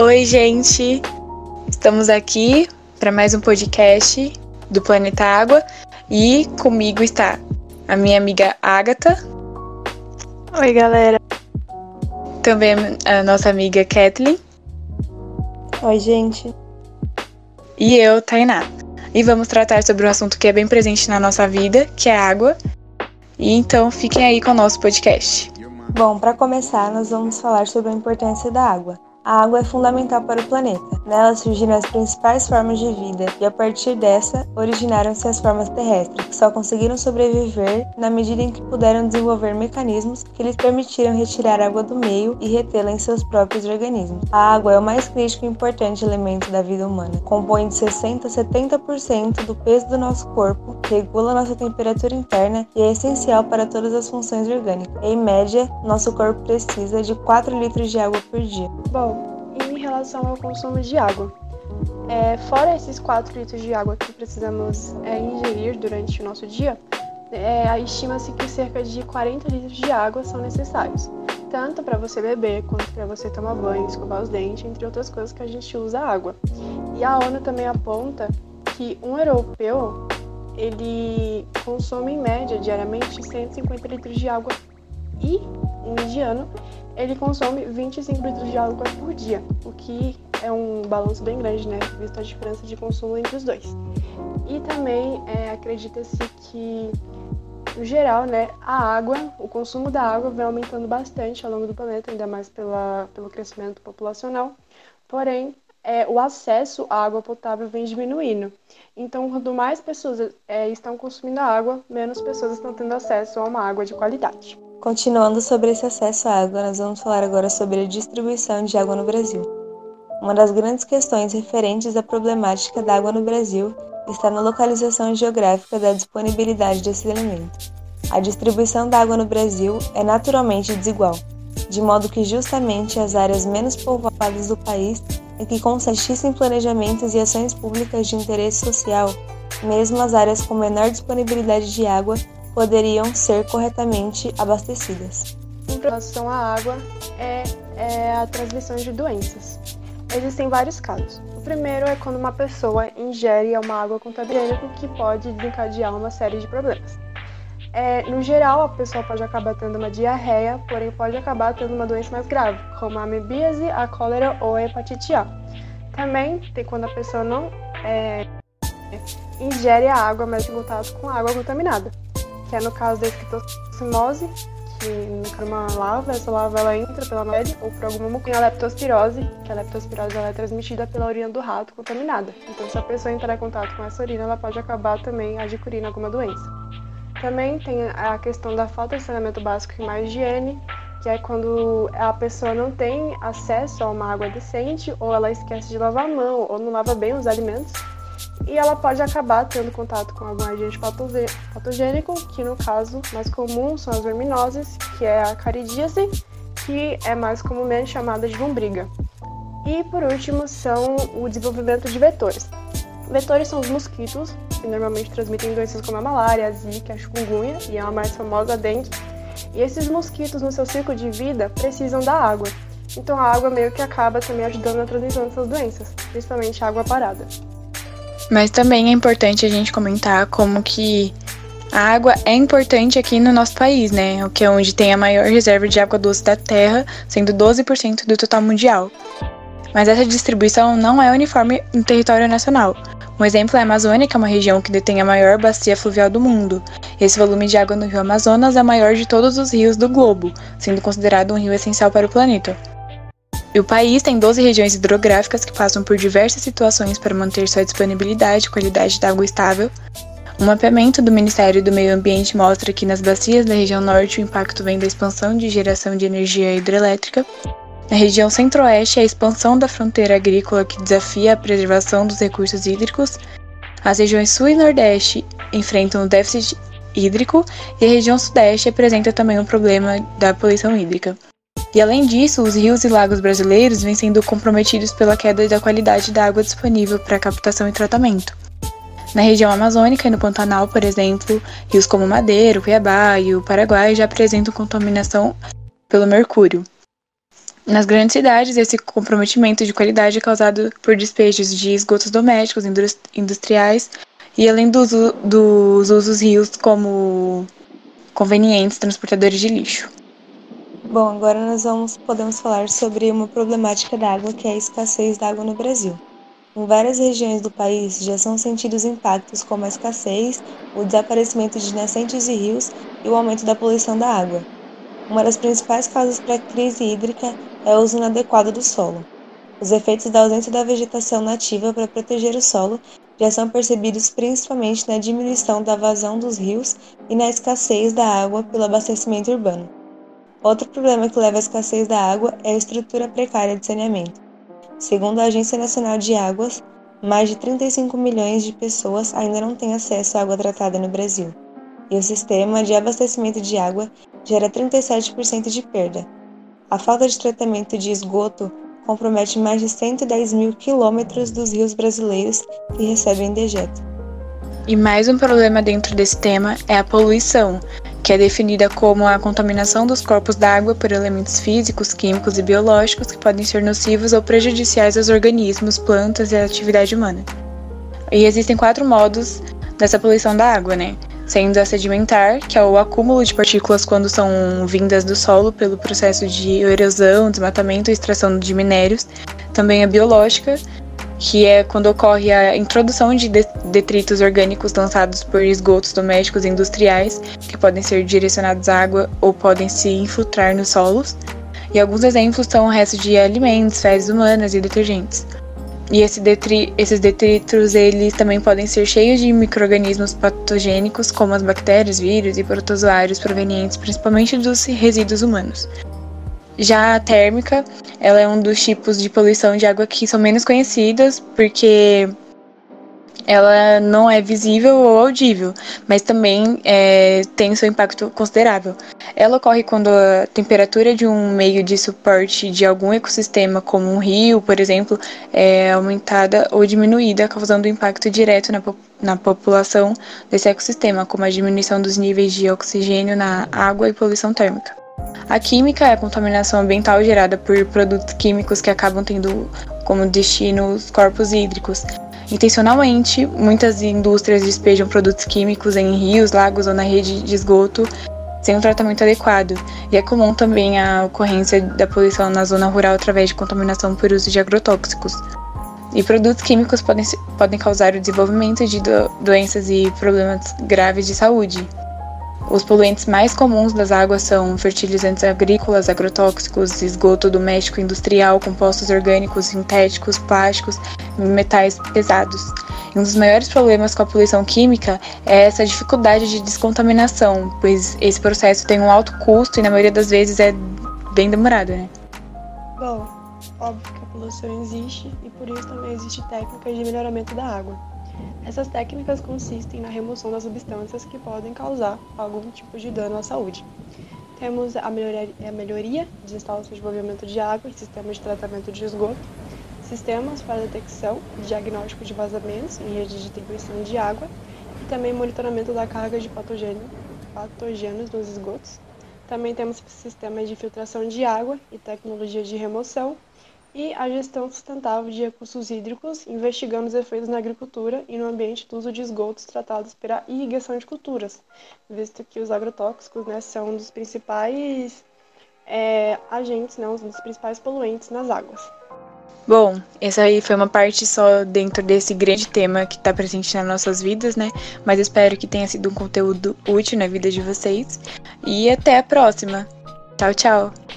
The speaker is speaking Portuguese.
Oi, gente! Estamos aqui para mais um podcast do Planeta Água e comigo está a minha amiga Agatha. Oi, galera. Também a nossa amiga Kathleen. Oi, gente. E eu, Tainá. E vamos tratar sobre um assunto que é bem presente na nossa vida, que é a água. E então fiquem aí com o nosso podcast. Bom, para começar, nós vamos falar sobre a importância da água. A água é fundamental para o planeta. Nela surgiram as principais formas de vida e a partir dessa originaram-se as formas terrestres, que só conseguiram sobreviver na medida em que puderam desenvolver mecanismos que lhes permitiram retirar água do meio e retê-la em seus próprios organismos. A água é o mais crítico e importante elemento da vida humana. Compõe de 60 a 70% do peso do nosso corpo, regula nossa temperatura interna e é essencial para todas as funções orgânicas. Em média, nosso corpo precisa de 4 litros de água por dia. Bom, em relação ao consumo de água. É, fora esses 4 litros de água que precisamos é, ingerir durante o nosso dia, é, estima-se que cerca de 40 litros de água são necessários, tanto para você beber quanto para você tomar banho, escovar os dentes, entre outras coisas que a gente usa água. E a ONU também aponta que um europeu ele consome em média diariamente 150 litros de água e um indiano ele consome 25 litros de água por dia, o que é um balanço bem grande, né, visto a diferença de consumo entre os dois. E também é, acredita-se que, no geral, né, a água, o consumo da água vem aumentando bastante ao longo do planeta, ainda mais pela, pelo crescimento populacional. Porém, é, o acesso à água potável vem diminuindo. Então, quanto mais pessoas é, estão consumindo água, menos pessoas estão tendo acesso a uma água de qualidade. Continuando sobre esse acesso à água, nós vamos falar agora sobre a distribuição de água no Brasil. Uma das grandes questões referentes à problemática da água no Brasil está na localização geográfica da disponibilidade desse elemento. A distribuição da água no Brasil é naturalmente desigual, de modo que justamente as áreas menos povoadas do país é que consistissem em planejamentos e ações públicas de interesse social, mesmo as áreas com menor disponibilidade de água poderiam ser corretamente abastecidas. Em relação à água, é, é a transmissão de doenças. Existem vários casos. O primeiro é quando uma pessoa ingere uma água contaminada que pode desencadear uma série de problemas. É, no geral, a pessoa pode acabar tendo uma diarreia, porém pode acabar tendo uma doença mais grave, como a amebíase, a cólera ou a hepatite A. Também tem quando a pessoa não é, ingere a água, mas em contato com água contaminada que é no caso da esquitocimose, que é uma lava, essa lava ela entra pela pele ou por alguma mucosa. a leptospirose, que a leptospirose ela é transmitida pela urina do rato contaminada. Então, se a pessoa entrar em contato com essa urina, ela pode acabar também adquirindo alguma doença. Também tem a questão da falta de saneamento básico e mais higiene, que é quando a pessoa não tem acesso a uma água decente, ou ela esquece de lavar a mão, ou não lava bem os alimentos e ela pode acabar tendo contato com algum agente patogênico, que no caso mais comum são as verminoses, que é a caridíase, que é mais comumente chamada de lombriga. E por último são o desenvolvimento de vetores. Vetores são os mosquitos, que normalmente transmitem doenças como a malária, a zika, a chikungunya e a mais famosa dengue. E esses mosquitos no seu ciclo de vida precisam da água. Então a água meio que acaba também ajudando na transmissão dessas doenças, principalmente a água parada. Mas também é importante a gente comentar como que a água é importante aqui no nosso país, né? O que é onde tem a maior reserva de água doce da Terra, sendo 12% do total mundial. Mas essa distribuição não é uniforme no território nacional. Um exemplo é a Amazônia, que é uma região que detém a maior bacia fluvial do mundo. Esse volume de água no rio Amazonas é maior de todos os rios do globo, sendo considerado um rio essencial para o planeta. E o país tem 12 regiões hidrográficas que passam por diversas situações para manter sua disponibilidade e qualidade de água estável. O mapeamento do Ministério do Meio Ambiente mostra que nas bacias da região norte o impacto vem da expansão de geração de energia hidrelétrica. Na região centro-oeste, a expansão da fronteira agrícola que desafia a preservação dos recursos hídricos. As regiões sul e nordeste enfrentam o déficit hídrico e a região sudeste apresenta também o um problema da poluição hídrica. E além disso, os rios e lagos brasileiros vêm sendo comprometidos pela queda da qualidade da água disponível para captação e tratamento. Na região amazônica e no Pantanal, por exemplo, rios como Madeira, Cuiabá e o Paraguai já apresentam contaminação pelo mercúrio. Nas grandes cidades, esse comprometimento de qualidade é causado por despejos de esgotos domésticos, industriais e além dos, dos usos rios como convenientes transportadores de lixo. Bom, agora nós vamos podemos falar sobre uma problemática da água que é a escassez da água no Brasil. Em várias regiões do país já são sentidos impactos como a escassez, o desaparecimento de nascentes e rios e o aumento da poluição da água. Uma das principais causas para a crise hídrica é o uso inadequado do solo. Os efeitos da ausência da vegetação nativa para proteger o solo já são percebidos principalmente na diminuição da vazão dos rios e na escassez da água pelo abastecimento urbano. Outro problema que leva à escassez da água é a estrutura precária de saneamento. Segundo a Agência Nacional de Águas, mais de 35 milhões de pessoas ainda não têm acesso à água tratada no Brasil, e o sistema de abastecimento de água gera 37% de perda. A falta de tratamento de esgoto compromete mais de 110 mil quilômetros dos rios brasileiros que recebem dejeto. E mais um problema dentro desse tema é a poluição, que é definida como a contaminação dos corpos d'água por elementos físicos, químicos e biológicos que podem ser nocivos ou prejudiciais aos organismos, plantas e à atividade humana. E existem quatro modos dessa poluição da água, né? Sendo a sedimentar, que é o acúmulo de partículas quando são vindas do solo pelo processo de erosão, desmatamento e extração de minérios. Também a biológica, que é quando ocorre a introdução de detritos orgânicos lançados por esgotos domésticos e industriais, que podem ser direcionados à água ou podem se infiltrar nos solos. E alguns exemplos são o resto de alimentos, fezes humanas e detergentes. E esse detri esses detritos eles também podem ser cheios de microrganismos patogênicos, como as bactérias, vírus e protozoários provenientes principalmente dos resíduos humanos. Já a térmica, ela é um dos tipos de poluição de água que são menos conhecidas, porque ela não é visível ou audível, mas também é, tem seu impacto considerável. Ela ocorre quando a temperatura de um meio de suporte de algum ecossistema, como um rio, por exemplo, é aumentada ou diminuída, causando impacto direto na, na população desse ecossistema, como a diminuição dos níveis de oxigênio na água e poluição térmica. A química é a contaminação ambiental gerada por produtos químicos que acabam tendo como destino os corpos hídricos. Intencionalmente, muitas indústrias despejam produtos químicos em rios, lagos ou na rede de esgoto sem um tratamento adequado, e é comum também a ocorrência da poluição na zona rural através de contaminação por uso de agrotóxicos. E produtos químicos podem, podem causar o desenvolvimento de do, doenças e problemas graves de saúde. Os poluentes mais comuns das águas são fertilizantes agrícolas, agrotóxicos, esgoto doméstico industrial, compostos orgânicos, sintéticos, plásticos e metais pesados. E um dos maiores problemas com a poluição química é essa dificuldade de descontaminação, pois esse processo tem um alto custo e na maioria das vezes é bem demorado, né? Bom, óbvio que a poluição existe e por isso também existe técnicas de melhoramento da água. Essas técnicas consistem na remoção das substâncias que podem causar algum tipo de dano à saúde. Temos a melhoria, a melhoria de instalações de envolvimento de água e sistemas de tratamento de esgoto, sistemas para detecção e diagnóstico de vazamentos em redes de distribuição de água e também monitoramento da carga de patógenos nos esgotos. Também temos sistemas de filtração de água e tecnologia de remoção e a gestão sustentável de recursos hídricos, investigando os efeitos na agricultura e no ambiente do uso de esgotos tratados pela irrigação de culturas, visto que os agrotóxicos né, são um dos principais é, agentes, né, um dos principais poluentes nas águas. Bom, essa aí foi uma parte só dentro desse grande tema que está presente nas nossas vidas, né? Mas espero que tenha sido um conteúdo útil na vida de vocês. E até a próxima. Tchau, tchau.